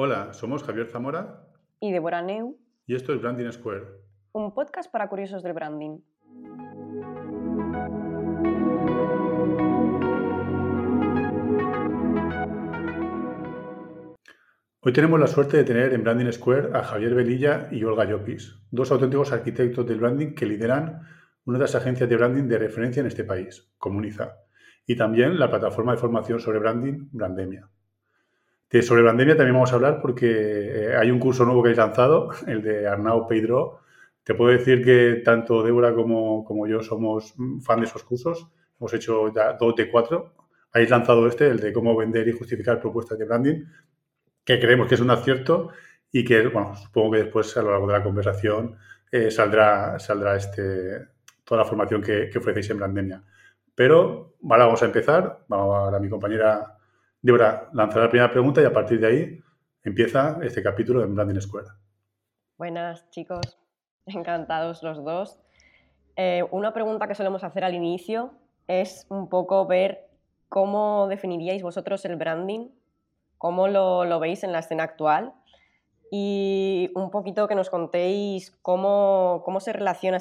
Hola, somos Javier Zamora y Deborah Neu y esto es Branding Square, un podcast para curiosos del branding. Hoy tenemos la suerte de tener en Branding Square a Javier Velilla y Olga Llopis, dos auténticos arquitectos del branding que lideran una de las agencias de branding de referencia en este país, Comuniza, y también la plataforma de formación sobre branding, Brandemia. De sobre Brandemia también vamos a hablar porque eh, hay un curso nuevo que habéis lanzado, el de Arnau Pedro. Te puedo decir que tanto Débora como, como yo somos fan de esos cursos. Hemos hecho ya dos de cuatro. Habéis lanzado este, el de cómo vender y justificar propuestas de branding, que creemos que es un acierto y que, bueno, supongo que después a lo largo de la conversación eh, saldrá, saldrá este, toda la formación que, que ofrecéis en Brandemia. Pero, vale, vamos a empezar. Vamos a mi compañera Débora lanzar la primera pregunta y a partir de ahí empieza este capítulo de Branding Escuela. Buenas, chicos. Encantados los dos. Eh, una pregunta que solemos hacer al inicio es un poco ver cómo definiríais vosotros el branding, cómo lo, veis en la escena actual y un poquito que nos contéis cómo, cómo se relaciona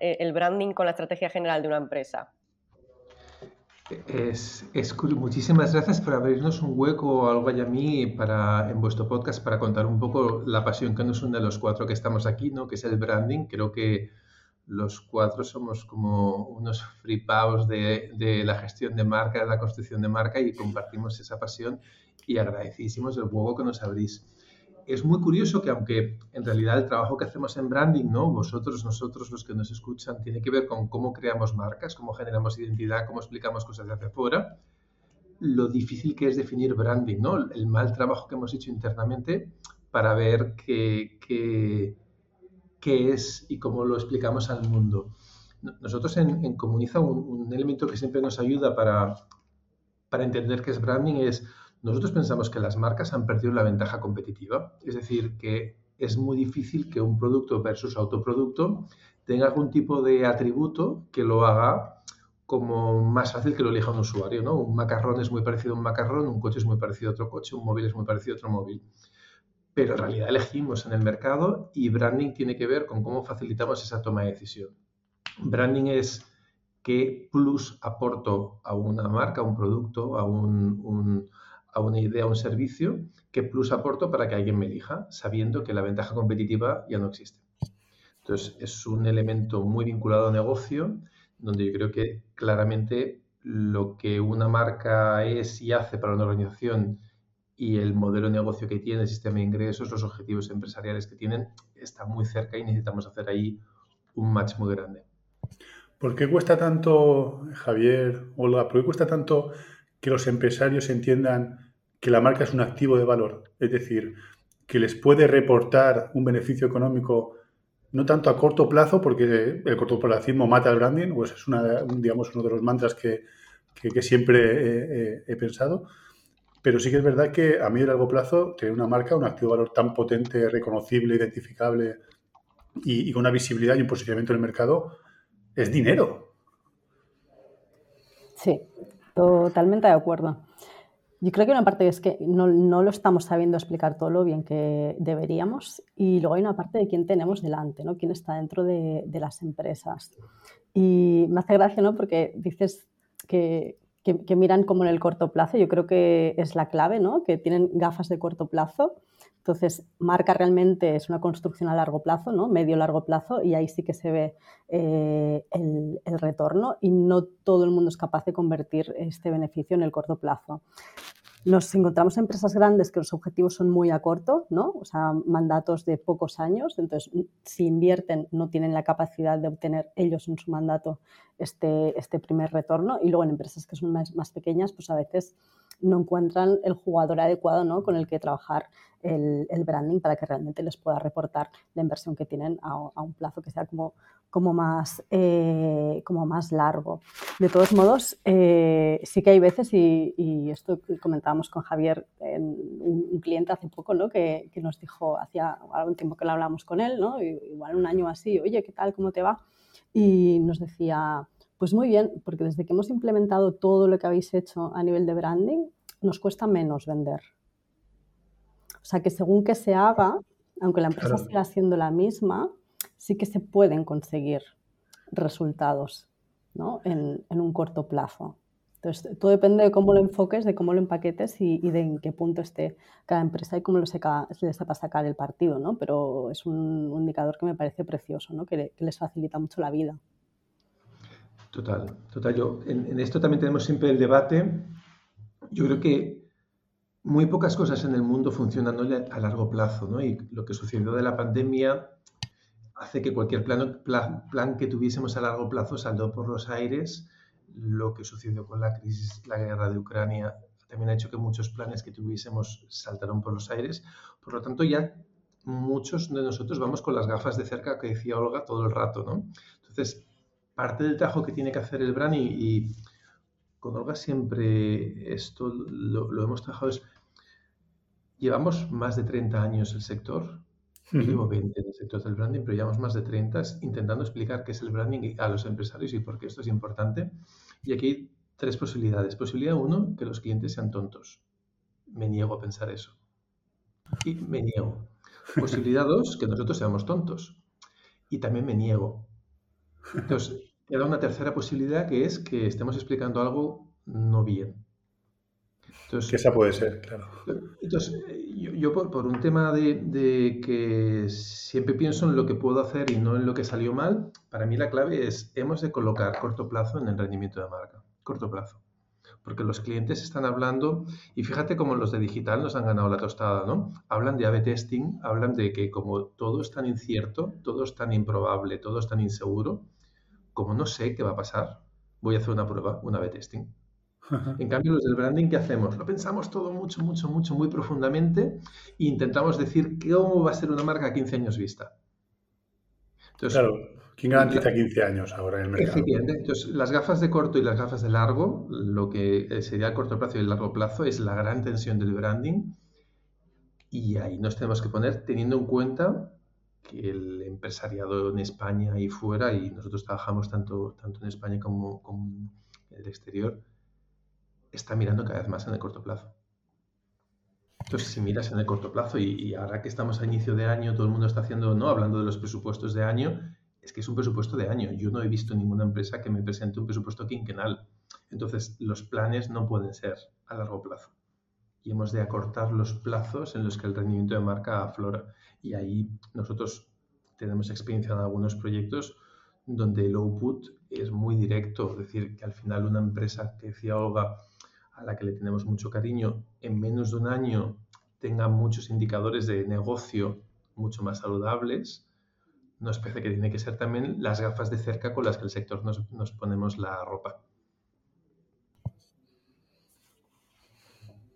eh, el branding con la estrategia general de una empresa. Es, muchísimas gracias por abrirnos un hueco, algo y a mí, para, en vuestro podcast para contar un poco la pasión que nos une a los cuatro que estamos aquí, ¿no? que es el branding. Creo que los cuatro somos como unos flipados de, de la gestión de marca, de la construcción de marca y compartimos esa pasión y agradecidísimos el hueco que nos abrís es muy curioso que aunque en realidad el trabajo que hacemos en branding, ¿no? Vosotros, nosotros, los que nos escuchan, tiene que ver con cómo creamos marcas, cómo generamos identidad, cómo explicamos cosas de hacia afuera, lo difícil que es definir branding, ¿no? El mal trabajo que hemos hecho internamente para ver qué, qué, qué es y cómo lo explicamos al mundo. Nosotros en, en Comuniza un, un elemento que siempre nos ayuda para, para entender qué es branding es nosotros pensamos que las marcas han perdido la ventaja competitiva, es decir, que es muy difícil que un producto versus autoproducto tenga algún tipo de atributo que lo haga como más fácil que lo elija un usuario, ¿no? Un macarrón es muy parecido a un macarrón, un coche es muy parecido a otro coche, un móvil es muy parecido a otro móvil. Pero en realidad elegimos en el mercado y branding tiene que ver con cómo facilitamos esa toma de decisión. Branding es qué plus aporto a una marca, a un producto, a un a una idea, a un servicio, qué plus aporto para que alguien me elija, sabiendo que la ventaja competitiva ya no existe. Entonces, es un elemento muy vinculado a negocio, donde yo creo que claramente lo que una marca es y hace para una organización y el modelo de negocio que tiene, el sistema de ingresos, los objetivos empresariales que tienen, está muy cerca y necesitamos hacer ahí un match muy grande. ¿Por qué cuesta tanto, Javier, Olga, por qué cuesta tanto que los empresarios entiendan que la marca es un activo de valor, es decir, que les puede reportar un beneficio económico no tanto a corto plazo, porque el cortoplacismo mata el branding, pues es una, digamos, uno de los mantras que, siempre he, pensado, pero sí que es verdad que a medio y largo plazo tener una marca, un activo de valor tan potente, reconocible, identificable y, y con una visibilidad y un posicionamiento en el mercado, es dinero. Sí, totalmente de acuerdo. Yo creo que una parte es que no, lo estamos sabiendo explicar todo lo bien que deberíamos y luego hay una parte de quién tenemos delante, ¿no? quién está dentro de, las empresas. Y me hace gracia ¿no? porque dices que, que, miran como en el corto plazo, yo creo que es la clave, ¿no? que tienen gafas de corto plazo. Entonces, marca realmente es una construcción a largo plazo, ¿no? medio largo plazo, y ahí sí que se ve eh, el, retorno y no todo el mundo es capaz de convertir este beneficio en el corto plazo. Nos encontramos empresas grandes que los objetivos son muy a corto, ¿no? O sea, mandatos de pocos años. Entonces, si invierten, no tienen la capacidad de obtener ellos en su mandato este, este primer retorno. Y luego en empresas que son más, más pequeñas, pues a veces no encuentran el jugador adecuado ¿no? con el que trabajar el, branding para que realmente les pueda reportar la inversión que tienen a, un plazo que sea como, como, más, eh, como más largo. De todos modos, eh, sí que hay veces, y, y, esto comentábamos con Javier, un, cliente hace poco, ¿no? que, que, nos dijo, hacía algún tiempo que lo hablamos con él, ¿no? igual un año así, oye, ¿qué tal? ¿Cómo te va? Y nos decía, pues muy bien, porque desde que hemos implementado todo lo que habéis hecho a nivel de branding, nos cuesta menos vender. O sea que según que se haga, aunque la empresa siga siendo la misma, sí que se pueden conseguir resultados ¿no? en, un corto plazo. Entonces, todo depende de cómo lo enfoques, de cómo lo empaquetes y, de en qué punto esté cada empresa y cómo lo seca, les sepa sacar el partido, ¿no? Pero es un, indicador que me parece precioso, ¿no? Que, les facilita mucho la vida. Total, total. Yo, en, esto también tenemos siempre el debate. Yo creo que muy pocas cosas en el mundo funcionan a largo plazo, ¿no? Y lo que sucedió de la pandemia hace que cualquier plan, plan, que tuviésemos a largo plazo saldó por los aires. Lo que sucedió con la crisis, la guerra de Ucrania, también ha hecho que muchos planes que tuviésemos saltaron por los aires. Por lo tanto, ya muchos de nosotros vamos con las gafas de cerca que decía Olga todo el rato, ¿no? Entonces, parte del trabajo que tiene que hacer el brand y, con Olga siempre esto lo, lo, hemos trabajado es, llevamos más de 30 años el sector, yo llevo 20 en el sector del branding, pero llevamos más de 30 intentando explicar qué es el branding a los empresarios y por qué esto es importante. Y aquí hay tres posibilidades. Posibilidad uno, que los clientes sean tontos. Me niego a pensar eso. Y me niego. Posibilidad dos, que nosotros seamos tontos. Y también me niego. Entonces, queda una tercera posibilidad que es que estemos explicando algo no bien. Entonces, que esa puede ser, claro. Entonces, yo, por, un tema de, que siempre pienso en lo que puedo hacer y no en lo que salió mal, para mí la clave es, hemos de colocar corto plazo en el rendimiento de marca, corto plazo. Porque los clientes están hablando, y fíjate cómo los de digital nos han ganado la tostada, ¿no? Hablan de A-B testing, hablan de que como todo es tan incierto, todo es tan improbable, todo es tan inseguro, como no sé qué va a pasar, voy a hacer una prueba, un A-B testing en cambio, los del branding, ¿qué hacemos? Lo pensamos todo mucho, mucho, mucho, muy profundamente e intentamos decir cómo va a ser una marca a 15 años vista. claro, ¿quién garantiza 15 años ahora en el mercado? Entonces, las gafas de corto y las gafas de largo, lo que eh, sería el corto plazo y el largo plazo, es la gran tensión del branding. Y ahí nos tenemos que poner teniendo en cuenta que el empresariado en España y fuera, y nosotros trabajamos tanto, tanto en España como, en el exterior, está mirando cada vez más en el corto plazo. Entonces, si miras en el corto plazo y, ahora que estamos a inicio de año, todo el mundo está haciendo, ¿no? Hablando de los presupuestos de año, es que es un presupuesto de año. Yo no he visto ninguna empresa que me presente un presupuesto quinquenal. Entonces, los planes no pueden ser a largo plazo. Y hemos de acortar los plazos en los que el rendimiento de marca aflora. Y ahí nosotros tenemos experiencia en algunos proyectos donde el output es muy directo. Es decir, que al final una empresa que decía Olga, a la que le tenemos mucho cariño, en menos de un año tenga muchos indicadores de negocio mucho más saludables, nos parece que tiene que ser también las gafas de cerca con las que el sector nos, nos ponemos la ropa.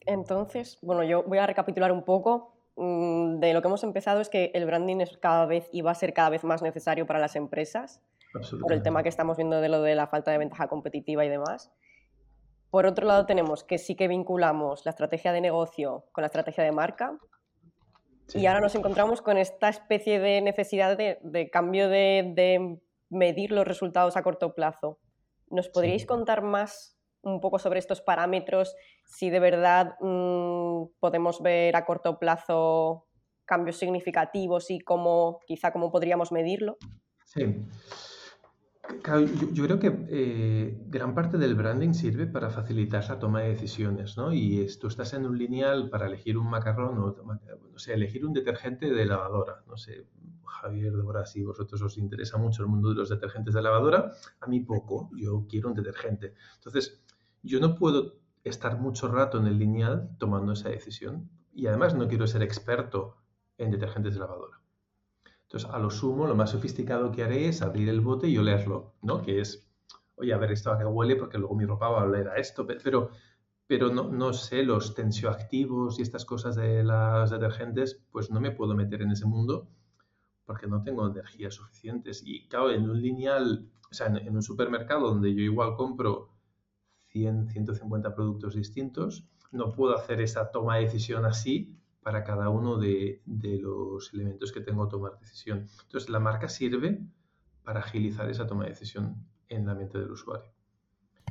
Entonces, bueno, yo voy a recapitular un poco. Mm, de lo que hemos empezado es que el branding es cada vez y va a ser cada vez más necesario para las empresas por el tema que estamos viendo de lo de la falta de ventaja competitiva y demás. Por otro lado, tenemos que sí que vinculamos la estrategia de negocio con la estrategia de marca. Y ahora nos encontramos con esta especie de necesidad de, cambio de, medir los resultados a corto plazo. ¿Nos podríais contar más un poco sobre estos parámetros? Si de verdad mm, podemos ver a corto plazo cambios significativos y cómo, quizá cómo podríamos medirlo. Sí yo, creo que eh, gran parte del branding sirve para facilitar la toma de decisiones, ¿no? Y tú estás en un lineal para elegir un macarrón o, no sé, elegir un detergente de lavadora. No sé, Javier, Débora, si vosotros os interesa mucho el mundo de los detergentes de lavadora, a mí poco, yo quiero un detergente. Entonces, yo no puedo estar mucho rato en el lineal tomando esa decisión y además no quiero ser experto en detergentes de lavadora. Entonces, a lo sumo, lo más sofisticado que haré es abrir el bote y olerlo, ¿no? Que es, oye, a ver esto a qué huele porque luego mi ropa va a oler a esto, pero, pero no, no sé, los tensioactivos y estas cosas de las detergentes, pues no me puedo meter en ese mundo porque no tengo energías suficientes. Y claro, en un lineal, o sea, en, un supermercado donde yo igual compro 100, 150 productos distintos, no puedo hacer esa toma de decisión así para cada uno de, los elementos que tengo que tomar decisión. Entonces, la marca sirve para agilizar esa toma de decisión en la mente del usuario.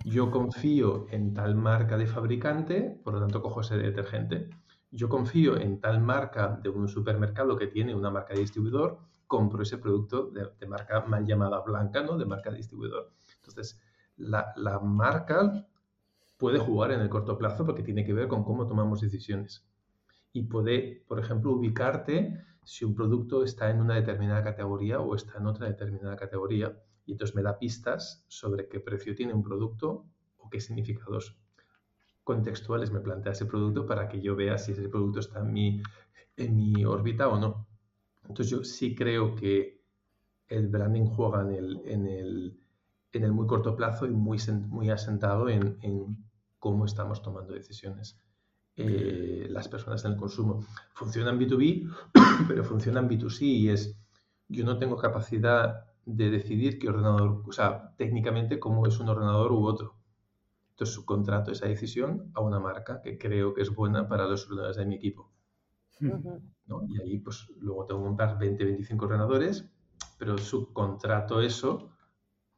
Yo confío en tal marca de fabricante, por lo tanto cojo ese detergente. yo confío en tal marca de un supermercado que tiene una marca de distribuidor, compro ese producto de, marca mal llamada blanca, ¿no? De marca de distribuidor. Entonces, la, la marca puede jugar en el corto plazo porque tiene que ver con cómo tomamos decisiones. Y puede, por ejemplo, ubicarte si un producto está en una determinada categoría o está en otra determinada categoría. Y entonces me da pistas sobre qué precio tiene un producto o qué significados contextuales me plantea ese producto para que yo vea si ese producto está en mi, en mi órbita o no. Entonces yo sí creo que el branding juega en el, en el, en el muy corto plazo y muy, muy asentado en, en cómo estamos tomando decisiones. Eh, las personas en el consumo. Funcionan B2B, pero funcionan B2C y es, yo no tengo capacidad de decidir qué ordenador, o sea, técnicamente cómo es un ordenador u otro. Entonces subcontrato esa decisión a una marca que creo que es buena para los ordenadores de mi equipo. Y ahí pues luego tengo que comprar 20, 25 ordenadores, pero subcontrato eso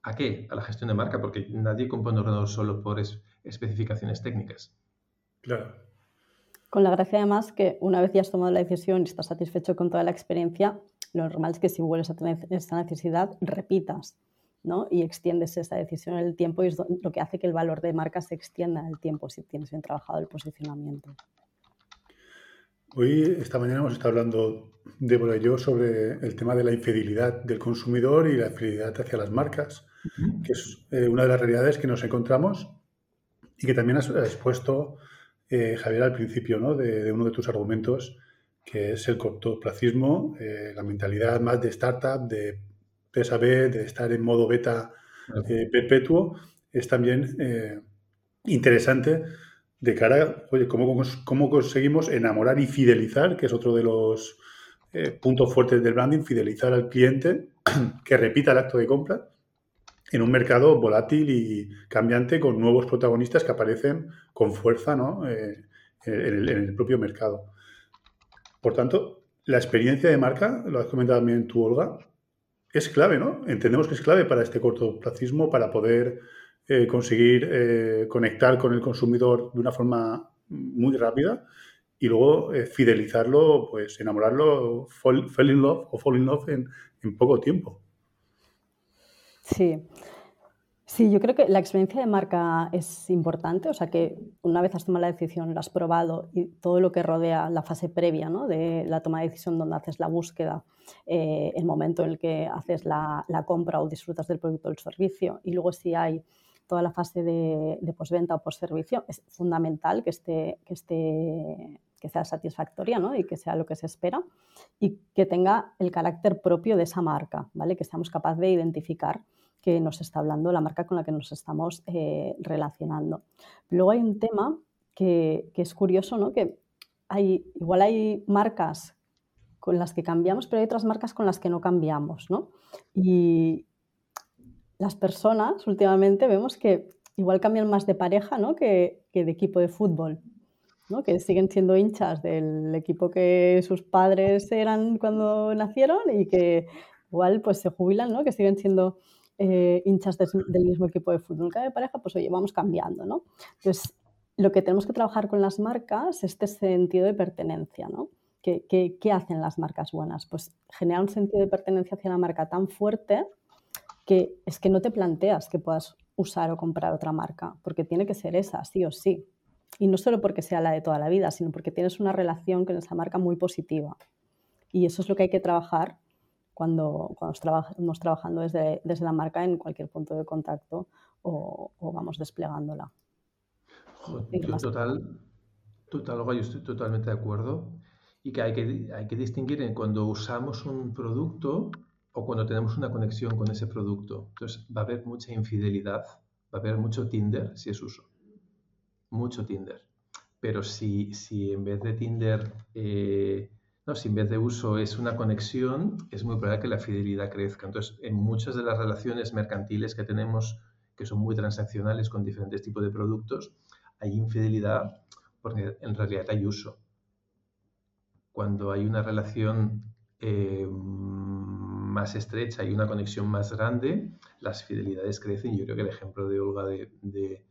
¿a qué? A la gestión de marca, porque nadie compone un ordenador solo por especificaciones técnicas. Claro. Con la gracia además que una vez ya has tomado la decisión y estás satisfecho con toda la experiencia, lo normal es que si vuelves a tener esta necesidad, repitas ¿no? y extiendes esa decisión en el tiempo y es lo que hace que el valor de marca se extienda en el tiempo si tienes bien trabajado el posicionamiento. Hoy, esta mañana hemos estado hablando, Débora y yo, sobre el tema de la infidelidad del consumidor y la fidelidad hacia las marcas, que es eh, una de las realidades que nos encontramos y que también has expuesto eh, Javier, al principio ¿no? de, uno de tus argumentos, que es el cortoplacismo, eh, la mentalidad más de startup, de PSAB, de estar en modo beta eh, perpetuo, es también interesante de cara oye, cómo, cómo conseguimos enamorar y fidelizar, que es otro de los puntos fuertes del branding, fidelizar al cliente que repita el acto de compra en un mercado volátil y cambiante con nuevos protagonistas que aparecen con fuerza ¿no? Eh, en, el, propio mercado. Por tanto, la experiencia de marca, lo has comentado también tú, Olga, es clave, ¿no? Entendemos que es clave para este cortoplacismo, para poder eh, conseguir eh, conectar con el consumidor de una forma muy rápida y luego fidelizarlo, pues enamorarlo, fall, in love o fall in love en poco tiempo. Sí. Sí, yo creo que la experiencia de marca es importante, o sea que una vez has tomado la decisión, la has probado y todo lo que rodea la fase previa ¿no? de la toma de decisión donde haces la búsqueda, eh, el momento en el que haces la, compra o disfrutas del producto o del servicio y luego si hay toda la fase de, de postventa o postservicio, es fundamental que esté, que esté que sea satisfactoria ¿no? y que sea lo que se espera y que tenga el carácter propio de esa marca, ¿vale? que seamos capaces de identificar que nos está hablando la marca con la que nos estamos eh, relacionando. Luego hay un tema que, es curioso, ¿no? que hay, igual hay marcas con las que cambiamos, pero hay otras marcas con las que no cambiamos. ¿no? Y las personas últimamente vemos que igual cambian más de pareja ¿no? que, que de equipo de fútbol que siguen siendo hinchas del equipo que sus padres eran cuando nacieron y que igual pues se jubilan, ¿no? que siguen siendo eh, hinchas del mismo equipo de fútbol. Cada pareja, pues oye, vamos cambiando. ¿no? Entonces, lo que tenemos que trabajar con las marcas es este sentido de pertenencia. ¿no? ¿Qué, qué hacen las marcas buenas? Pues generar un sentido de pertenencia hacia la marca tan fuerte que es que no te planteas que puedas usar o comprar otra marca, porque tiene que ser esa, sí o sí. Y no solo porque sea la de toda la vida, sino porque tienes una relación con esa marca muy positiva. Y eso es lo que hay que trabajar cuando, cuando estamos trabajando desde, desde, la marca en cualquier punto de contacto o, vamos desplegándola. total, total, yo estoy totalmente de acuerdo. Y que hay que, hay que distinguir en cuando usamos un producto o cuando tenemos una conexión con ese producto. Entonces va a haber mucha infidelidad, va a haber mucho Tinder si es uso mucho Tinder. Pero si, si en vez de Tinder, eh, no, si en vez de uso es una conexión, es muy probable que la fidelidad crezca. Entonces, en muchas de las relaciones mercantiles que tenemos, que son muy transaccionales con diferentes tipos de productos, hay infidelidad porque en realidad hay uso. Cuando hay una relación eh, más estrecha y una conexión más grande, las fidelidades crecen. Yo creo que el ejemplo de Olga de,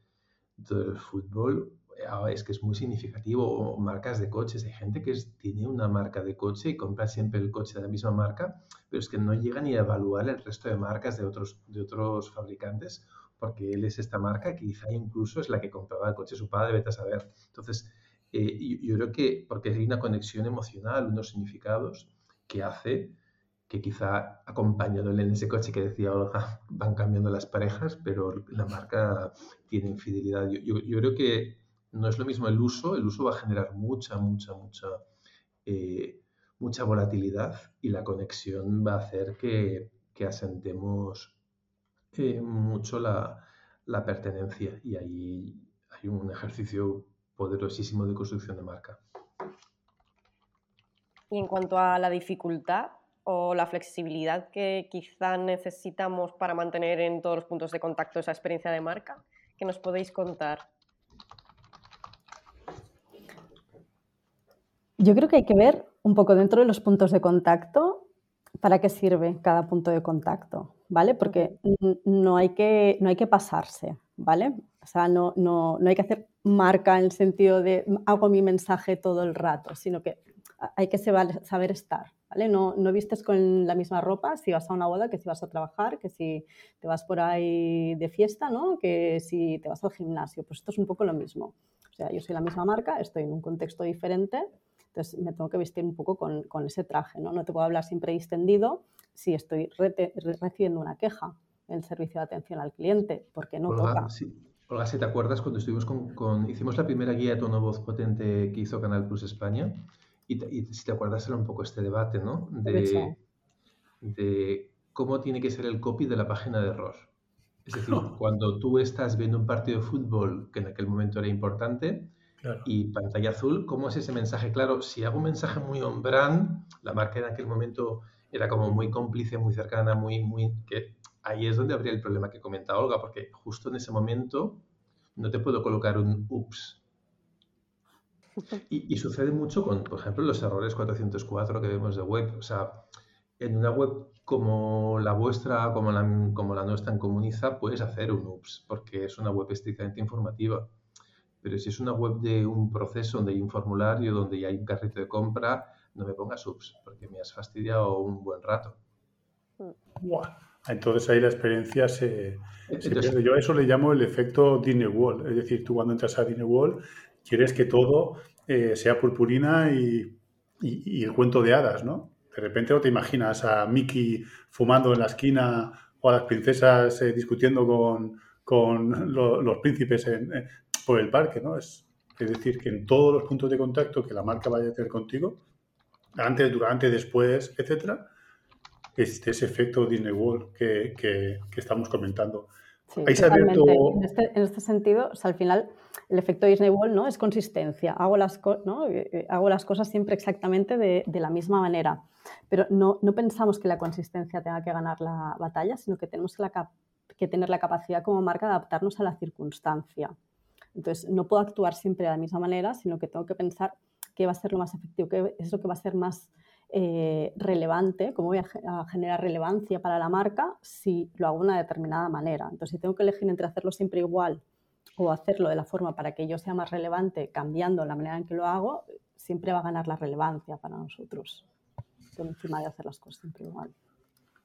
del fútbol ah, es que es muy significativo, o marcas de coches. Hay gente que tiene una marca de coche y compra siempre el coche de la misma marca, pero es que no llega ni a evaluar el resto de marcas de otros, de otros fabricantes, porque él es esta marca que quizá incluso es la que compraba el coche su padre, vete a saber. Entonces, eh, yo, creo que porque hay una conexión emocional, unos significados que hace que quizá acompañándole en ese coche que decía Olga, van cambiando las parejas, pero la marca tiene infidelidad. Yo, creo que no es lo mismo el uso, el uso va a generar mucha, mucha, mucha, eh, mucha volatilidad y la conexión va a hacer que, asentemos eh, mucho la, la pertenencia y ahí hay un ejercicio poderosísimo de construcción de marca. Y en cuanto a la dificultad, o la flexibilidad que quizá necesitamos para mantener en todos los puntos de contacto esa experiencia de marca? ¿Qué nos podéis contar? Yo creo que hay que ver un poco dentro de los puntos de contacto para qué sirve cada punto de contacto, ¿vale? Porque no hay que, no hay que pasarse, ¿vale? O sea, no, no, no hay que hacer marca en el sentido de hago mi mensaje todo el rato, sino que hay que saber estar, no, no vistes con la misma ropa si vas a una boda que si vas a trabajar, que si te vas por ahí de fiesta, ¿no? Que si te vas al gimnasio. Pues esto es un poco lo mismo. O sea, yo soy la misma marca, estoy en un contexto diferente, entonces me tengo que vestir un poco con, con ese traje, ¿no? No te puedo hablar siempre distendido si estoy recibiendo una queja en el servicio de atención al cliente, porque no toca. Olga, si te acuerdas cuando estuvimos con, con, hicimos la primera guía de tono voz potente que hizo Canal Plus España, y, si te acuerdas, era un poco este debate, ¿no? De, de, cómo tiene que ser el copy de la página de error. Es decir, cuando tú estás viendo un partido de fútbol que en aquel momento era importante y pantalla azul, ¿cómo es ese mensaje? Claro, si hago un mensaje muy on brand, la marca en aquel momento era como muy cómplice, muy cercana, muy, muy... que ahí es donde habría el problema que comenta Olga, porque justo en ese momento no te puedo colocar un ups y, sucede mucho con, por ejemplo, los errores 404 que vemos de web. O sea, en una web como la vuestra, como la, como la nuestra en Comuniza, puedes hacer un UPS, porque es una web estrictamente informativa. Pero si es una web de un proceso donde hay un formulario, donde hay un carrito de compra, no me pongas UPS, porque me has fastidiado un buen rato. Entonces ahí la experiencia se, pierde. Yo a eso le llamo el efecto Disney Wall. Es decir, tú cuando entras a Disney Wall quieres que todo eh, sea purpurina y, el cuento de hadas, ¿no? De repente no te imaginas a Mickey fumando en la esquina o a las princesas eh, discutiendo con, los príncipes por el parque, ¿no? Es, decir, que en todos los puntos de contacto que la marca vaya a tener contigo, antes, durante, después, etcétera, este, ese efecto Disney World que, que estamos comentando. En, este, en, este, sentido, al final, el efecto Disney World ¿no? es consistencia. Hago las. Eh, eh, cosas siempre exactamente de, la misma manera. Pero no, pensamos que la consistencia tenga que ganar la batalla, sino que tenemos que tener la capacidad como marca de adaptarnos a la circunstancia. Entonces, no puedo actuar siempre de la misma manera, sino que tengo que pensar qué va a ser lo más efectivo, qué es lo que va a ser más eh, relevante, cómo voy a, generar relevancia para la marca si lo hago de una determinada manera. Entonces, si tengo que elegir entre hacerlo siempre igual o hacerlo de la forma para que yo sea más relevante, cambiando la manera en que lo hago, siempre va a ganar la relevancia para nosotros, por encima de hacer las cosas siempre igual.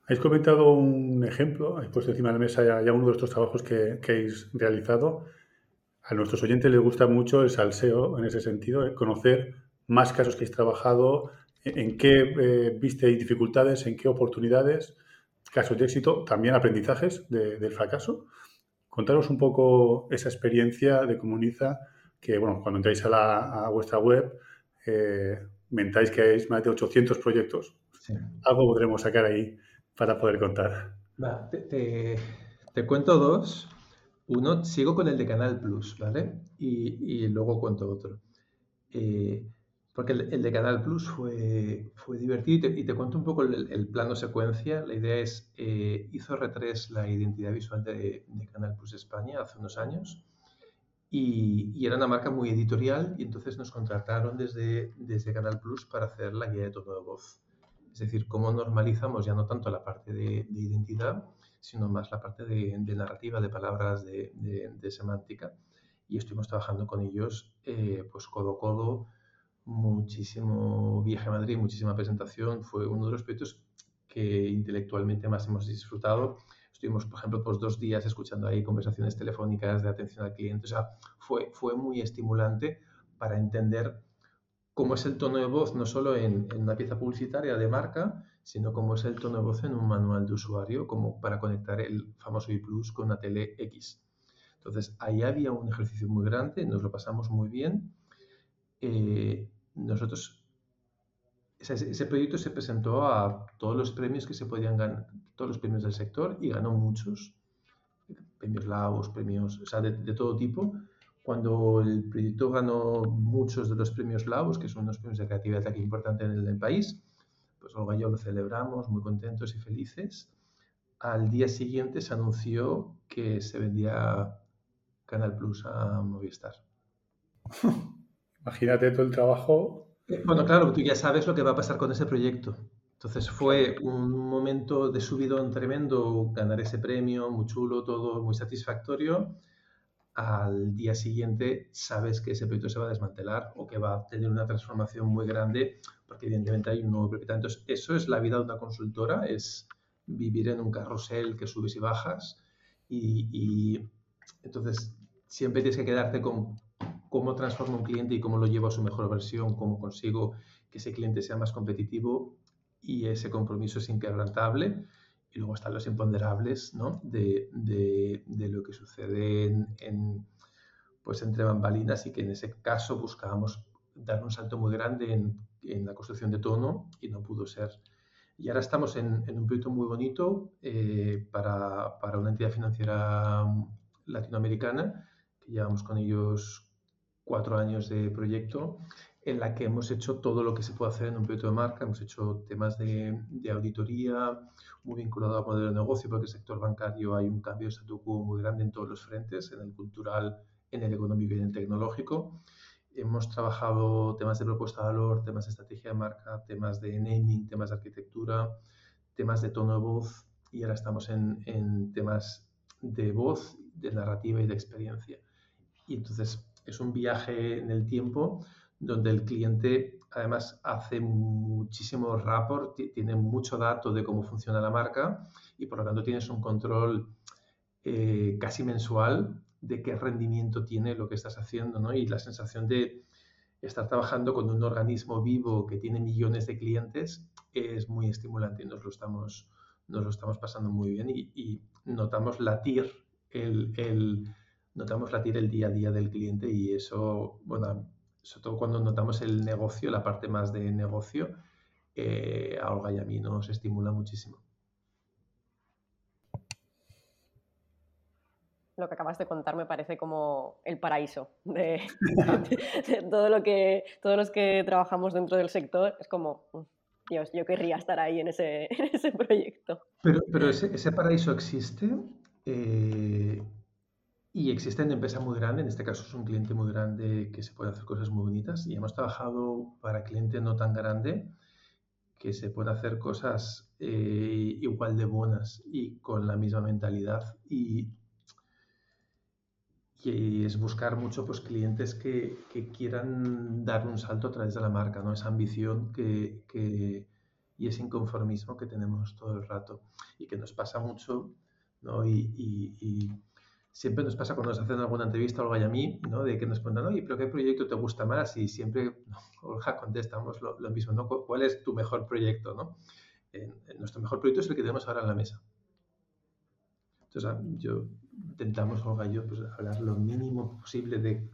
Habéis comentado un ejemplo, habéis puesto encima de la mesa ya, uno de estos trabajos que, que, habéis realizado. A nuestros oyentes les gusta mucho el salseo en ese sentido, conocer más casos que habéis trabajado, en qué eh, visteis dificultades, en qué oportunidades, casos de éxito, también aprendizajes del fracaso. Contaros un poco esa experiencia de Comuniza, que bueno, cuando entráis a, la, vuestra web, eh, mentáis que hay más de 800 proyectos. Algo podremos sacar ahí para poder contar. te, cuento dos. Uno, sigo con el de Canal Plus, ¿vale? Y, luego cuento otro. Eh, porque el, de Canal Plus fue, fue divertido y te, cuento un poco el, plano secuencia. La idea es, eh, hizo R3 la identidad visual de, Canal Plus España hace unos años y, era una marca muy editorial y entonces nos contrataron desde, desde Canal Plus para hacer la guía de tono de voz. Es decir, cómo normalizamos ya no tanto la parte de, identidad, sino más la parte de, narrativa, de palabras, de, semántica. y estuvimos trabajando con ellos eh, pues codo a codo, muchísimo viaje a Madrid, muchísima presentación, fue uno de los proyectos que intelectualmente más hemos disfrutado. Estuvimos, por ejemplo, pues dos días escuchando ahí conversaciones telefónicas de atención al cliente, o sea, fue, fue muy estimulante para entender cómo es el tono de voz, no solo en, una pieza publicitaria de marca, sino cómo es el tono de voz en un manual de usuario, como para conectar el famoso iPlus con una tele X. Entonces, ahí había un ejercicio muy grande, nos lo pasamos muy bien. Eh, nosotros, ese, proyecto se presentó a todos los premios que se podían ganar, todos los premios del sector y ganó muchos, premios Laos, premios, o sea, de, todo tipo. Cuando el proyecto ganó muchos de los premios Laos, que son unos premios de creatividad aquí importantes en el, país, pues Olga y yo lo celebramos muy contentos y felices. Al día siguiente se anunció que se vendía Canal Plus a Movistar. Imagínate todo el trabajo. Bueno, claro, tú ya sabes lo que va a pasar con ese proyecto. Entonces fue un momento de subidón tremendo ganar ese premio, muy chulo, todo muy satisfactorio. Al día siguiente sabes que ese proyecto se va a desmantelar o que va a tener una transformación muy grande porque evidentemente hay un nuevo propietario. Entonces eso es la vida de una consultora, es vivir en un carrusel que subes y bajas y, y entonces siempre tienes que quedarte con cómo transformo un cliente y cómo lo llevo a su mejor versión, cómo consigo que ese cliente sea más competitivo y ese compromiso es inquebrantable. Y luego están los imponderables ¿no? de, de, de, lo que sucede en, pues entre bambalinas y que en ese caso buscábamos dar un salto muy grande en, en la construcción de tono y no pudo ser. Y ahora estamos en, en un proyecto muy bonito eh, para, para, una entidad financiera latinoamericana, que llevamos con ellos cuatro años de proyecto, en la que hemos hecho todo lo que se puede hacer en un proyecto de marca. Hemos hecho temas de, de auditoría, muy vinculado al modelo de negocio, porque el sector bancario hay un cambio de statu quo muy grande en todos los frentes, en el cultural, en el económico y en el tecnológico. Hemos trabajado temas de propuesta de valor, temas de estrategia de marca, temas de naming, temas de arquitectura, temas de tono de voz y ahora estamos en, en temas de voz, de narrativa y de experiencia. Y entonces es un viaje en el tiempo donde el cliente además hace muchísimo rapport, tiene mucho dato de cómo funciona la marca y por lo tanto tienes un control eh, casi mensual de qué rendimiento tiene lo que estás haciendo, ¿no? Y la sensación de estar trabajando con un organismo vivo que tiene millones de clientes es muy estimulante y nos lo estamos, nos lo estamos pasando muy bien y, y notamos latir el, el, notamos latir el día a día del cliente y eso, bueno, sobre todo cuando notamos el negocio, la parte más de negocio, eh, a Olga y a mí nos estimula muchísimo. Lo que acabas de contar me parece como el paraíso de, todo lo que todos los que trabajamos dentro del sector. Es como, Dios, yo querría estar ahí en ese, en ese proyecto. Pero, pero ese, ese paraíso existe eh, y existe en empresa muy grande, en este caso es un cliente muy grande que se puede hacer cosas muy bonitas y hemos trabajado para cliente no tan grande que se puede hacer cosas eh, igual de buenas y con la misma mentalidad y, y es buscar mucho pues, clientes que, que, quieran dar un salto a través de la marca, ¿no? esa ambición que, que, y ese inconformismo que tenemos todo el rato y que nos pasa mucho ¿no? y, y siempre nos pasa cuando nos hacen alguna entrevista, Olga y a mí, ¿no? de que nos preguntan, oye, pero ¿qué proyecto te gusta más? Y siempre, Olga, contestamos lo, lo, mismo, ¿no? ¿Cuál es tu mejor proyecto? ¿no? Nuestro mejor proyecto es el que tenemos ahora en la mesa. Entonces, ah, yo intentamos, Olga y yo, pues, hablar lo mínimo posible de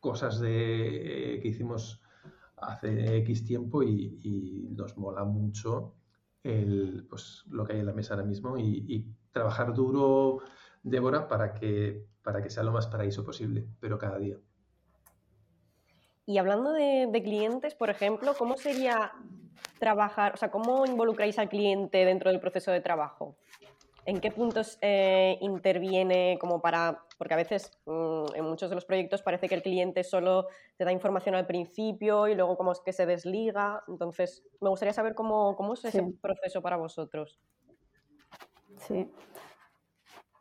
cosas de, eh, que hicimos hace X tiempo y, y, nos mola mucho el, pues, lo que hay en la mesa ahora mismo y, y trabajar duro Débora para que, para que sea lo más paraíso posible, pero cada día. Y hablando de, de, clientes, por ejemplo, ¿cómo sería trabajar, o sea, cómo involucráis al cliente dentro del proceso de trabajo? ¿En qué puntos eh, interviene como para, porque a veces mmm, en muchos de los proyectos parece que el cliente solo te da información al principio y luego como es que se desliga? Entonces, me gustaría saber cómo, cómo es sí. ese proceso para vosotros. Sí,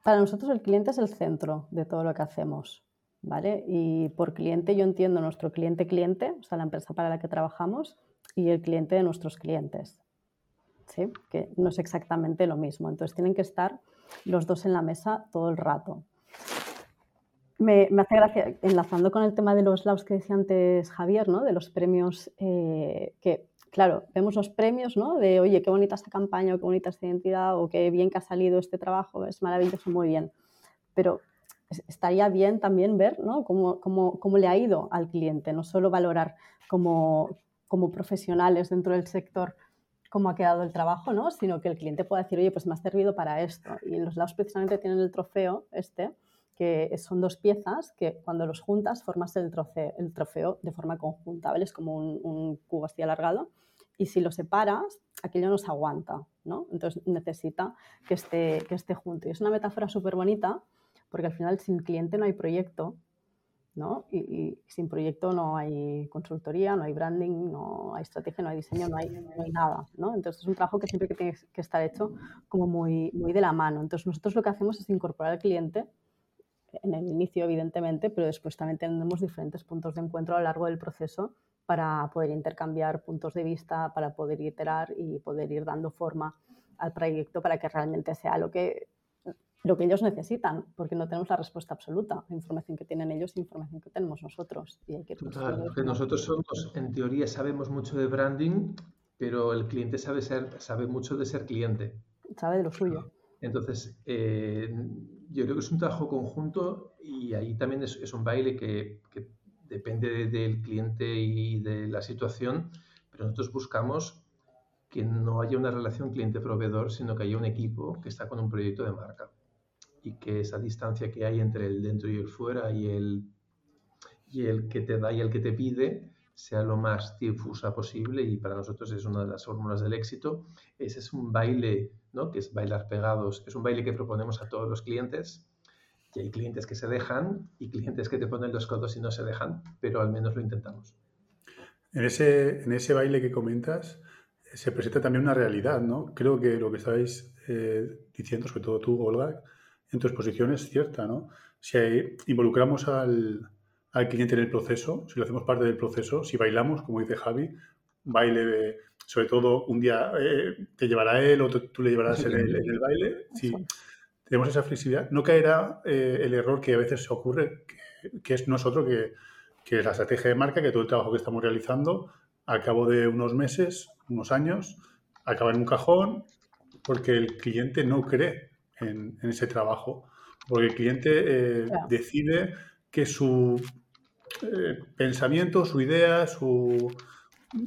para nosotros el cliente es el centro de todo lo que hacemos. ¿vale? Y por cliente yo entiendo nuestro cliente-cliente, o sea, la empresa para la que trabajamos, y el cliente de nuestros clientes, ¿sí? Que no es exactamente lo mismo. Entonces tienen que estar los dos en la mesa todo el rato. Me, hace gracia, enlazando con el tema de los laos que decía antes Javier, ¿no? De los premios eh, que claro, vemos los premios, ¿no? De, oye, qué bonita esta campaña, o qué bonita esta identidad, o qué bien que ha salido este trabajo, es maravilloso, muy bien. Pero estaría bien también ver, ¿no? Cómo, cómo, cómo le ha ido al cliente, no solo valorar como, como profesionales dentro del sector cómo ha quedado el trabajo, ¿no? Sino que el cliente pueda decir, oye, pues me ha servido para esto. Y los lados precisamente tienen el trofeo este, que son dos piezas que cuando los juntas formas el trofeo, de forma conjunta, ¿vale? Es como un, un cubo así alargado y si lo separas, aquello no se aguanta, ¿no? Entonces necesita que esté, que esté junto. Y es una metáfora súper bonita porque al final sin cliente no hay proyecto, ¿no? Y, sin proyecto no hay consultoría, no hay branding, no hay estrategia, no hay diseño, no hay, no hay nada, ¿no? Entonces es un trabajo que siempre que tiene que estar hecho como muy, muy de la mano. Entonces nosotros lo que hacemos es incorporar al cliente en el inicio, evidentemente, pero después también tenemos diferentes puntos de encuentro a lo largo del proceso para poder intercambiar puntos de vista, para poder iterar y poder ir dando forma al proyecto para que realmente sea lo que, lo que ellos necesitan, porque no tenemos la respuesta absoluta. La información que tienen ellos y la información que tenemos nosotros. Y hay que nosotros somos, en teoría, sabemos mucho de branding, pero el cliente sabe, ser, sabe mucho de ser cliente. Sabe de lo suyo. Entonces, eh, yo creo que es un trabajo conjunto y ahí también es, es un baile que, que depende del cliente y de la situación, pero nosotros buscamos que no haya una relación cliente-proveedor, sino que haya un equipo que está con un proyecto de marca y que esa distancia que hay entre el dentro y el fuera y el, y el que te da y el que te pide sea lo más difusa posible y para nosotros es una de las fórmulas del éxito. Ese es un baile, ¿no? que es bailar pegados, es un baile que proponemos a todos los clientes y hay clientes que se dejan y clientes que te ponen los codos y no se dejan, pero al menos lo intentamos. En ese, en ese baile que comentas se presenta también una realidad, ¿no? Creo que lo que estáis eh, diciendo, sobre todo tú, Olga, en tu exposición es cierta, ¿no? Si involucramos al, al, cliente en el proceso, si lo hacemos parte del proceso, si bailamos, como dice Javi, baile sobre todo un día eh, te llevará él o tú, le llevarás en el, en el baile, sí. Tenemos esa flexibilidad, no caerá eh, el error que a veces se ocurre, que, es nosotros, que, que es la estrategia de marca, que todo el trabajo que estamos realizando, al cabo de unos meses, unos años, acaba en un cajón porque el cliente no cree en, ese trabajo, porque el cliente eh, decide que su eh, pensamiento, su idea, su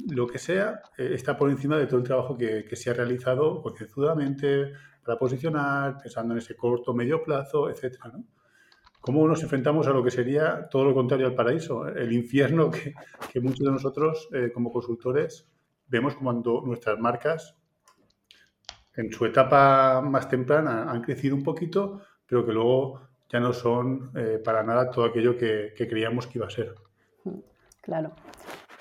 lo que sea, está por encima de todo el trabajo que, se ha realizado concienzudamente, para posicionar, pensando en ese corto, medio plazo, ¿no? ¿Cómo nos enfrentamos a lo que sería todo lo contrario al paraíso? El infierno que, muchos de nosotros, eh, como consultores, vemos cuando nuestras marcas, en su etapa más temprana, han crecido un poquito, pero que luego ya no son eh, para nada todo aquello que, que, creíamos que iba a ser. Claro.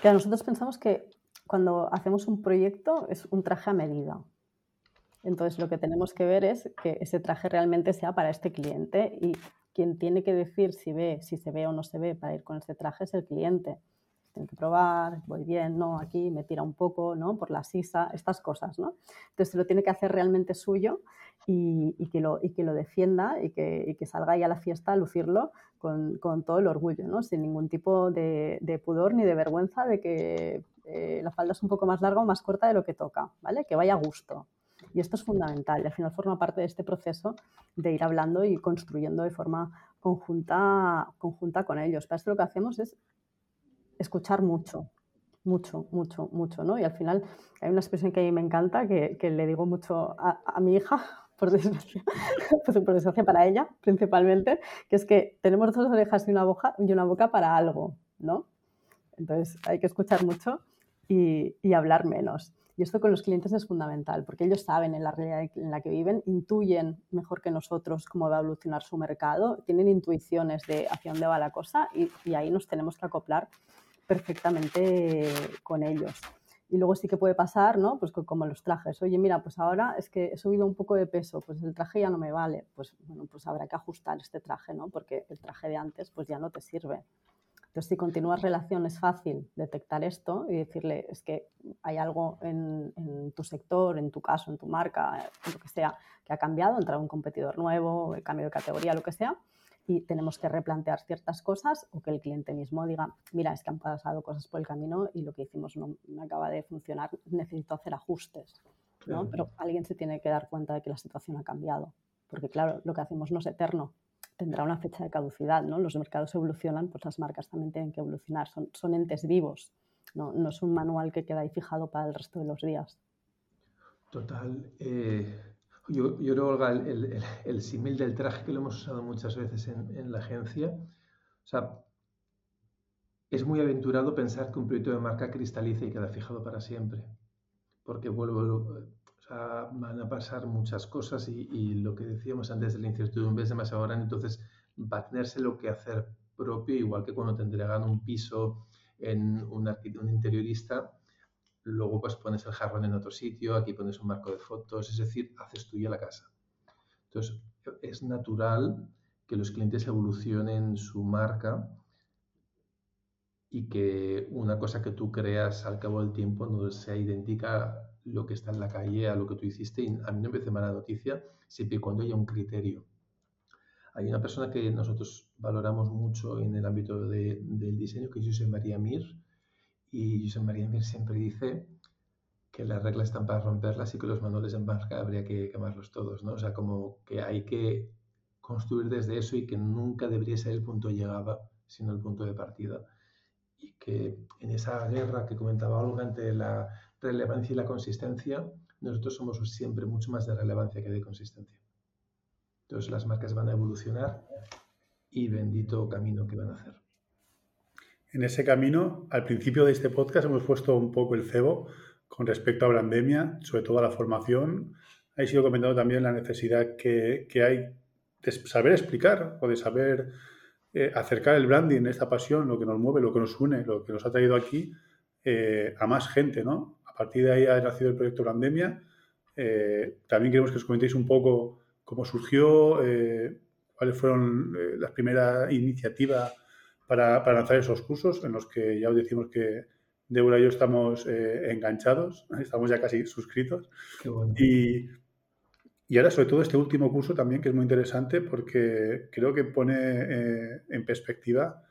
Que nosotros pensamos que cuando hacemos un proyecto es un traje a medida. Entonces, lo que tenemos que ver es que ese traje realmente sea para este cliente y quien tiene que decir si ve, si se ve o no se ve para ir con ese traje es el cliente. Tiene que probar, voy bien, no, aquí me tira un poco, ¿no? Por la sisa, estas cosas, ¿no? Entonces, lo tiene que hacer realmente suyo y, que, lo, y que lo defienda y que, salga ahí a la fiesta a lucirlo con, todo el orgullo, ¿no? Sin ningún tipo de, pudor ni de vergüenza de que eh, la falda es un poco más larga o más corta de lo que toca, ¿vale? Que vaya a gusto. Y esto es fundamental y al final forma parte de este proceso de ir hablando y construyendo de forma conjunta, conjunta con ellos. Para esto lo que hacemos es escuchar mucho, mucho, mucho, mucho, ¿no? Y al final hay una expresión que a mí me encanta, que, que le digo mucho a, mi hija, por desgracia, por desgracia para ella principalmente, que es que tenemos dos orejas y una boca, y una boca para algo, ¿no? Entonces hay que escuchar mucho y, y hablar menos. Y esto con los clientes es fundamental, porque ellos saben en la realidad en la que viven, intuyen mejor que nosotros cómo va a evolucionar su mercado, tienen intuiciones de hacia dónde va la cosa y, ahí nos tenemos que acoplar perfectamente con ellos. Y luego sí que puede pasar, ¿no? Pues como los trajes. Oye, mira, pues ahora es que he subido un poco de peso, pues el traje ya no me vale. Pues bueno, pues habrá que ajustar este traje, ¿no? Porque el traje de antes pues ya no te sirve. Entonces, si continúas relación es fácil detectar esto y decirle, es que hay algo en, tu sector, en tu caso, en tu marca, lo que sea, que ha cambiado, entra un competidor nuevo, el cambio de categoría, lo que sea, y tenemos que replantear ciertas cosas o que el cliente mismo diga, mira, es que han pasado cosas por el camino y lo que hicimos no me acaba de funcionar, necesito hacer ajustes. ¿no? Pero alguien se tiene que dar cuenta de que la situación ha cambiado, porque claro, lo que hacemos no es eterno, tendrá una fecha de caducidad, ¿no? Los mercados evolucionan, pues las marcas también tienen que evolucionar, son, son entes vivos, ¿no? no es un manual que queda ahí fijado para el resto de los días. Total. Eh, yo, yo creo, Olga, el, el, el, símil del traje que lo hemos usado muchas veces en, en, la agencia, o sea, es muy aventurado pensar que un proyecto de marca cristaliza y queda fijado para siempre, porque vuelvo, o sea, van a pasar muchas cosas y, y, lo que decíamos antes de la incertidumbre es demasiado grande, entonces va a tenerse lo que hacer propio, igual que cuando te entregan un piso en un, un interiorista, luego pues pones el jarrón en otro sitio, aquí pones un marco de fotos, es decir, haces tuya la casa. Entonces, es natural que los clientes evolucionen su marca y que una cosa que tú creas al cabo del tiempo no sea idéntica lo que está en la calle a lo que tú hiciste. Y a mí no me parece mala noticia siempre y cuando haya un criterio. Hay una persona que nosotros valoramos mucho en el ámbito de, del diseño, que es José María Mir, y José María Mir siempre dice que las reglas están para romperlas y que los manuales en marca habría que quemarlos todos, ¿no? O sea, como que hay que construir desde eso y que nunca debería ser el punto de llegada, sino el punto de partida. Y que en esa guerra que comentaba Olga entre la relevancia y la consistencia, nosotros somos siempre mucho más de relevancia que de consistencia. Entonces las marcas van a evolucionar y bendito camino que van a hacer en ese camino, al principio de este podcast hemos puesto un poco el cebo con respecto a Brandemia, sobre todo a la formación. Ha sido comentando también la necesidad que, que hay de saber explicar o de saber eh, acercar el branding, esta pasión, lo que nos mueve, lo que nos une, lo que nos ha traído aquí eh, a más gente, ¿no? A partir de ahí ha nacido el proyecto Brandemia. Eh, también queremos que os comentéis un poco cómo surgió, cuáles fueron las primeras iniciativas para, para, lanzar esos cursos en los que ya os decimos que Débora y yo estamos eh, enganchados, estamos ya casi suscritos. Bueno. Y, y, ahora, sobre todo, este último curso también, que es muy interesante porque creo que pone eh, en perspectiva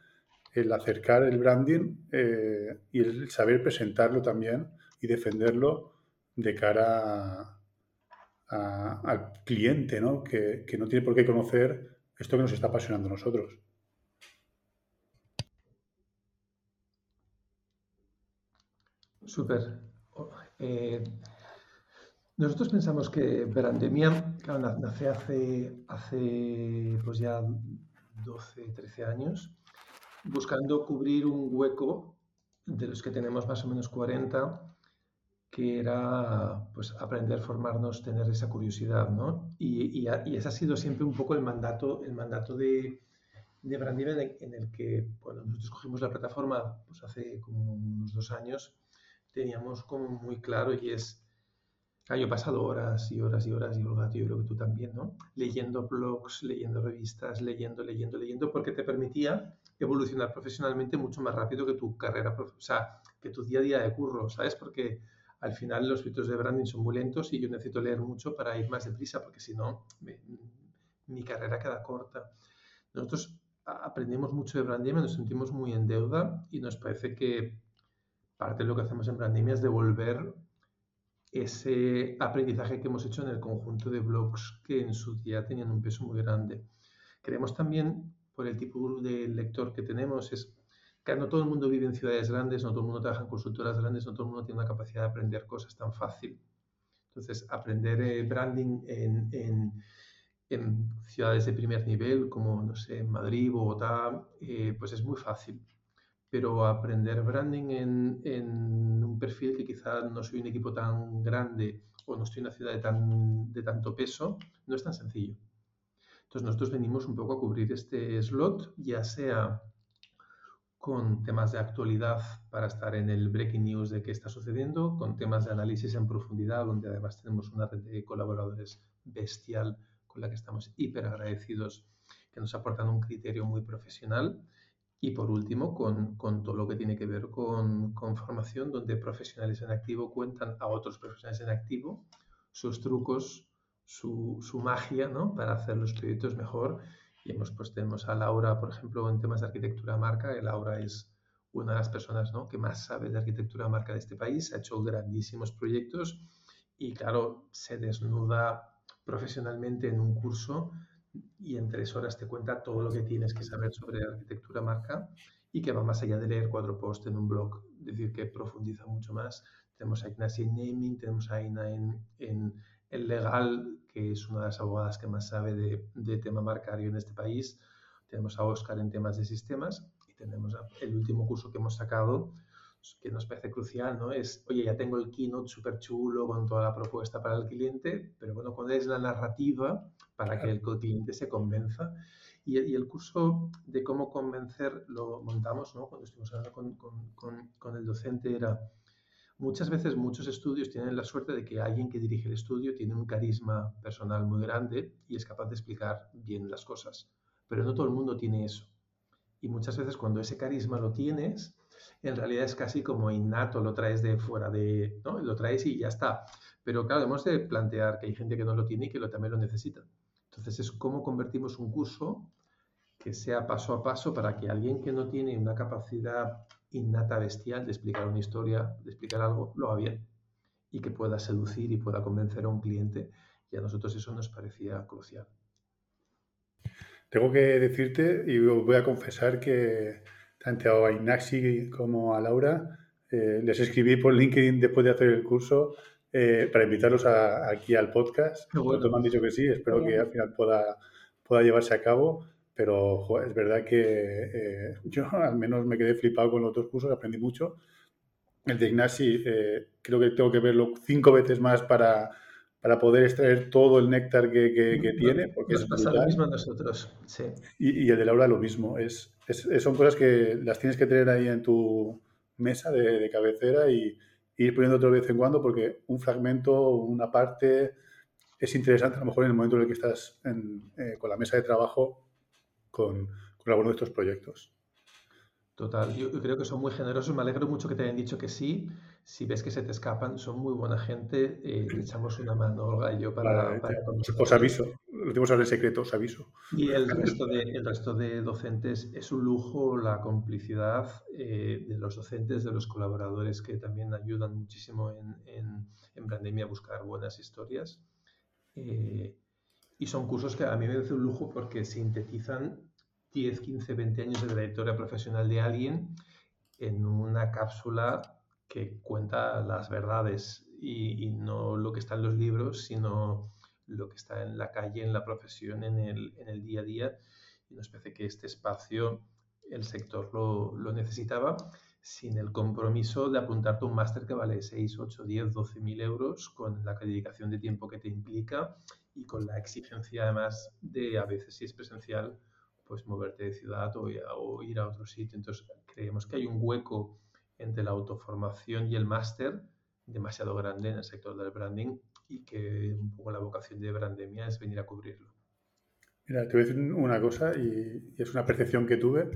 el acercar el branding eh, y el saber presentarlo también y defenderlo de cara a, a, al cliente, ¿no? Que, que no tiene por qué conocer esto que nos está apasionando a nosotros. Súper. Eh, nosotros pensamos que Brandemia claro, nace hace, hace pues ya 12, 13 años, buscando cubrir un hueco de los que tenemos más o menos 40, que era pues aprender, formarnos, tener esa curiosidad, ¿no? Y, y, y ese ha sido siempre un poco el mandato, el mandato de, de Brandemia en en el que, bueno, nosotros cogimos la plataforma pues hace como unos dos años teníamos como muy claro y es, ah, yo he pasado horas y horas y horas, y Olga, yo creo que tú también, ¿no? Leyendo blogs, leyendo revistas, leyendo, leyendo, leyendo, porque te permitía evolucionar profesionalmente mucho más rápido que tu carrera, o sea, que tu día a día de curro, ¿sabes? Porque al final los filtros de branding son muy lentos y yo necesito leer mucho para ir más deprisa, porque si no, mi carrera queda corta. Nosotros aprendimos mucho de branding, nos sentimos muy en deuda y nos parece que parte de lo que hacemos en Brandemia es devolver ese aprendizaje que hemos hecho en el conjunto de blogs que en su día tenían un peso muy grande. Creemos también, por el tipo de lector que tenemos, es que no todo el mundo vive en ciudades grandes, no todo el mundo trabaja en consultoras grandes, no todo el mundo tiene una capacidad de aprender cosas tan fácil. Entonces, aprender eh, branding en, ciudades de primer nivel, como, no sé, Madrid, Bogotá, eh, pues es muy fácil pero aprender branding en, en, un perfil que quizá no soy un equipo tan grande o no estoy en una ciudad de, tan, de tanto peso, no es tan sencillo. Entonces nosotros venimos un poco a cubrir este slot, ya sea con temas de actualidad para estar en el breaking news de qué está sucediendo, con temas de análisis en profundidad, donde además tenemos una red de colaboradores bestial con la que estamos hiper agradecidos, que nos aportan un criterio muy profesional. Y por último, con, con todo lo que tiene que ver con, con, formación, donde profesionales en activo cuentan a otros profesionales en activo sus trucos, su, su magia ¿no? para hacer los proyectos mejor y hemos, pues tenemos a Laura, por ejemplo, en temas de arquitectura marca. Laura es una de las personas ¿no? que más sabe de arquitectura marca de este país. Ha hecho grandísimos proyectos y, claro, se desnuda profesionalmente en un curso y en tres horas te cuenta todo lo que tienes que saber sobre arquitectura marca y que va más allá de leer cuatro posts en un blog, es decir, que profundiza mucho más. Tenemos a Ignacia en naming, tenemos a Ina en, en el legal, que es una de las abogadas que más sabe de, tema marcario en este país. Tenemos a Oscar en temas de sistemas y tenemos el último curso que hemos sacado que nos parece crucial, ¿no? Es, oye, ya tengo el keynote súper chulo con toda la propuesta para el cliente, pero bueno, ¿cuál es la narrativa para que el cliente se convenza? Y, el curso de cómo convencer lo montamos, ¿no? Cuando estuvimos hablando con, con, con el docente era Muchas veces muchos estudios tienen la suerte de que alguien que dirige el estudio tiene un carisma personal muy grande y es capaz de explicar bien las cosas, pero no todo el mundo tiene eso. Y muchas veces cuando ese carisma lo tienes, en realidad es casi como innato, lo traes de fuera de, ¿no? Lo traes y ya está. Pero claro, hemos de plantear que hay gente que no lo tiene y que lo, también lo necesita. Entonces es cómo convertimos un curso que sea paso a paso para que alguien que no tiene una capacidad innata bestial de explicar una historia, de explicar algo, lo haga bien y que pueda seducir y pueda convencer a un cliente. Y a nosotros eso nos parecía crucial. Tengo que decirte y voy a confesar que tanto a Inaxi como a Laura eh, les escribí por LinkedIn después de hacer el curso eh, para invitarlos aquí al podcast. Bueno. me han dicho que sí, espero que al final pueda, pueda llevarse a cabo. Pero es verdad que eh, yo al menos me quedé flipado con los dos cursos, aprendí mucho. El de Ignasi eh, creo que tengo que verlo cinco veces más para, para poder extraer todo el néctar que, que, tiene. Porque Nos pasa lo mismo a nosotros, sí. Y, y, el de Laura lo mismo. Es, es, son cosas que las tienes que tener ahí en tu mesa de, de cabecera y, ir poniendo de vez en cuando porque un fragmento, una parte es interesante a lo mejor en el momento en el que estás eh, con la mesa de trabajo con, alguno de estos proyectos. Total, yo creo que son muy generosos. Me alegro mucho que te hayan dicho que sí. Si ves que se te escapan, son muy buena gente. Eh, echamos una mano, Olga y yo, para. os aviso, lo tenemos ahora en secreto, os aviso. Y el resto de, el resto de docentes es un lujo la complicidad eh, de los docentes, de los colaboradores que también ayudan muchísimo en, en, en Brandemia a buscar buenas historias. Eh, y son cursos que a mí me parece un lujo porque sintetizan 10, 15, 20 años de trayectoria profesional de alguien en una cápsula que cuenta las verdades y, no lo que está en los libros, sino lo que está en la calle, en la profesión, en el, en el día a día. Y nos parece que este espacio el sector lo, lo necesitaba sin el compromiso de apuntarte un máster que vale 6, 8, 10, 12 mil euros con la dedicación de tiempo que te implica y con la exigencia además de a veces si es presencial pues moverte de ciudad o, ir a otro sitio. Entonces creemos que hay un hueco entre la autoformación y el máster demasiado grande en el sector del branding y que un poco la vocación de Brandemia es venir a cubrirlo. Mira, te voy a decir una cosa y, es una percepción que tuve.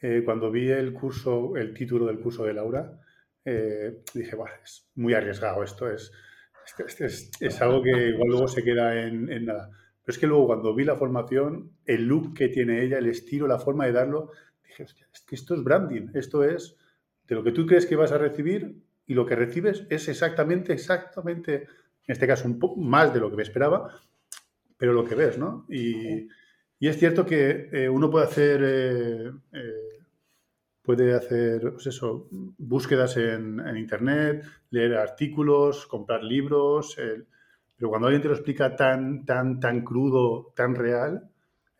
Eh, cuando vi el curso, el título del curso de Laura, eh, dije, es muy arriesgado esto, es es, algo que igual luego se queda en, nada. Pero es que luego cuando vi la formación, el look que tiene ella, el estilo, la forma de darlo, dije, esto es branding, esto es de lo que tú crees que vas a recibir y lo que recibes es exactamente, exactamente, en este caso un poco más de lo que me esperaba, pero lo que ves, ¿no? Y, es cierto que eh, uno puede hacer eh, eh, puede hacer pues eso, búsquedas en, Internet, leer artículos, comprar libros, pero cuando alguien te lo explica tan, tan, tan crudo, tan real,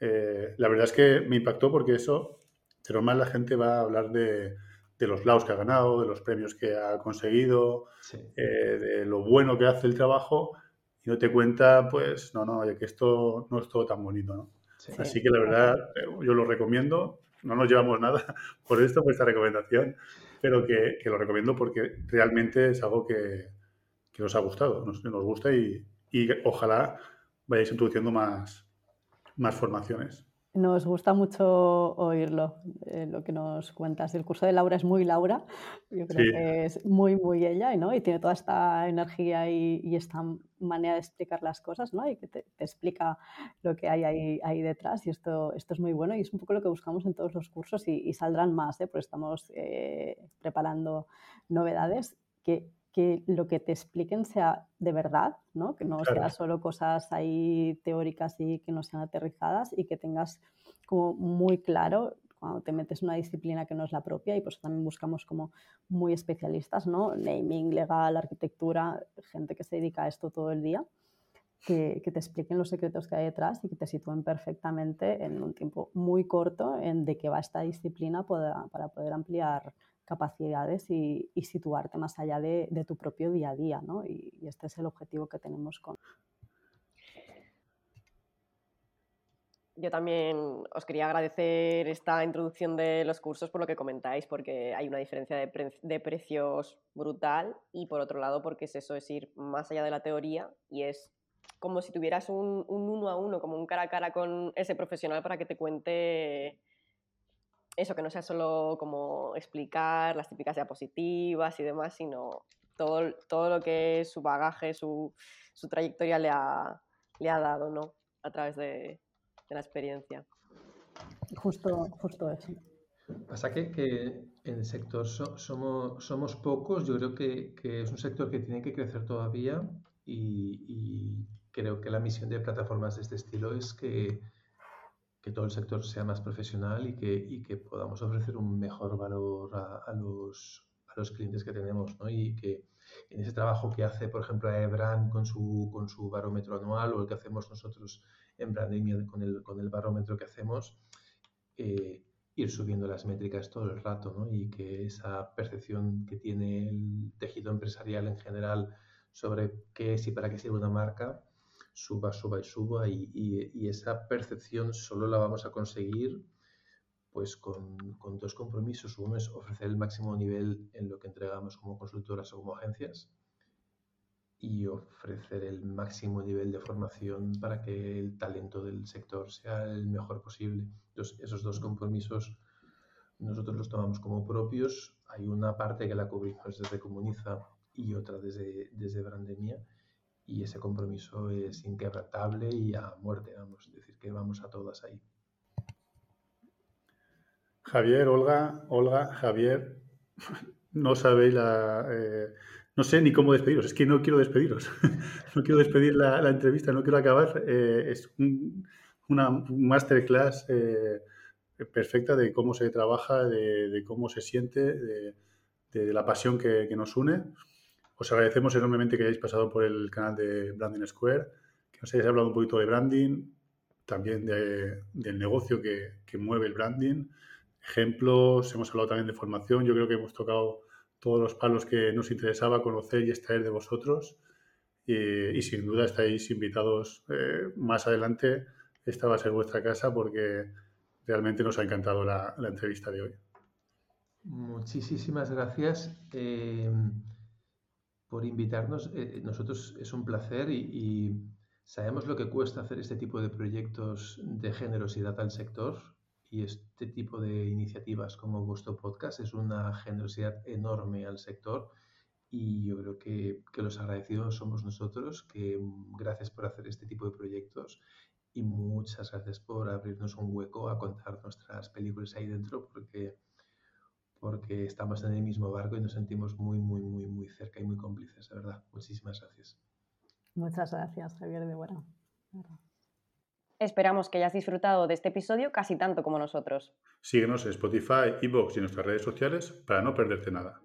eh, la verdad es que me impactó porque eso, de normal la gente va a hablar de, los laos que ha ganado, de los premios que ha conseguido, eh, de lo bueno que hace el trabajo y no te cuenta, pues, no, no, que esto no es todo tan bonito, ¿no? Así que la verdad, eh, yo lo recomiendo no nos llevamos nada por esto, por esta recomendación, pero que, lo recomiendo porque realmente es algo que, que os ha gustado, nos, nos gusta y, y ojalá vayáis introduciendo más, más formaciones. Nos gusta mucho oírlo, eh, lo que nos cuentas. El curso de Laura es muy Laura, yo creo que es muy, muy ella, ¿no? Y tiene toda esta energía y, esta manera de explicar las cosas, ¿no? Y que te, explica lo que hay ahí, ahí, detrás. Y esto, esto es muy bueno y es un poco lo que buscamos en todos los cursos y, saldrán más, ¿eh? Porque estamos eh, preparando novedades que que lo que te expliquen sea de verdad, ¿no? que no sea solo cosas ahí teóricas y que no sean aterrizadas y que tengas como muy claro cuando te metes en una disciplina que no es la propia y pues también buscamos como muy especialistas, ¿no? Naming, legal, arquitectura, gente que se dedica a esto todo el día, que, que te expliquen los secretos que hay detrás y que te sitúen perfectamente en un tiempo muy corto en de qué va esta disciplina para poder ampliar capacidades y, situarte más allá de, tu propio día a día, ¿no? Y, este es el objetivo que tenemos con... Yo también os quería agradecer esta introducción de los cursos por lo que comentáis, porque hay una diferencia de, precios brutal y por otro lado porque es eso, es ir más allá de la teoría y es como si tuvieras un, un uno a uno, como un cara a cara con ese profesional para que te cuente eso, que no sea solo como explicar las típicas diapositivas y demás, sino todo, todo lo que su bagaje, su, su trayectoria le ha, le ha dado, ¿no? A través de, de la experiencia. Justo, justo eso. Pasa que, que en el sector somos, somos pocos, yo creo que, que, es un sector que tiene que crecer todavía y, y creo que la misión de plataformas de este estilo es que que todo el sector sea más profesional y que, y que podamos ofrecer un mejor valor a, los, a los clientes que tenemos. ¿no? Y que en ese trabajo que hace, por ejemplo, Ebran con su, con su barómetro anual o el que hacemos nosotros en Brandemia con el, con el barómetro que hacemos, eh, ir subiendo las métricas todo el rato ¿no? y que esa percepción que tiene el tejido empresarial en general sobre qué es y para qué sirve una marca, suba, suba y suba y, esa percepción solo la vamos a conseguir pues con, dos compromisos. Uno es ofrecer el máximo nivel en lo que entregamos como consultoras o como agencias y ofrecer el máximo nivel de formación para que el talento del sector sea el mejor posible. Entonces, esos dos compromisos nosotros los tomamos como propios. Hay una parte que la cubrimos desde Comuniza y otra desde, desde Brandemia y ese compromiso es inquebrantable y a muerte, vamos, es decir, que vamos a todas ahí. Javier, Olga, Olga, Javier, no sabéis la... Eh, no sé ni cómo despediros, es que no quiero despediros, no quiero despedir la, entrevista, no quiero acabar. Eh, es una masterclass eh, perfecta de cómo se trabaja, de, cómo se siente, de, la pasión que nos une. Os agradecemos enormemente que hayáis pasado por el canal de Branding Square, que nos hayáis hablado un poquito de branding, también del negocio que, mueve el branding, ejemplos, hemos hablado también de formación, yo creo que hemos tocado todos los palos que nos interesaba conocer y extraer de vosotros y, sin duda estáis invitados eh, más adelante, esta va a ser vuestra casa porque realmente nos ha encantado la, entrevista de hoy. Muchísimas gracias. Eh, por invitarnos. Eh, eh, nosotros es un placer y, sabemos lo que cuesta hacer este tipo de proyectos de generosidad al sector y este tipo de iniciativas como vuestro podcast es una generosidad enorme al sector y yo creo que, que los agradecidos somos nosotros, que gracias por hacer este tipo de proyectos y muchas gracias por abrirnos un hueco a contar nuestras películas ahí dentro porque porque estamos en el mismo barco y nos sentimos muy, muy, muy, muy cerca y muy cómplices, de verdad. Muchísimas gracias. Muchas gracias, Javier de Buena. Esperamos que hayas disfrutado de este episodio casi tanto como nosotros. Síguenos en Spotify, Evox y en nuestras redes sociales para no perderte nada.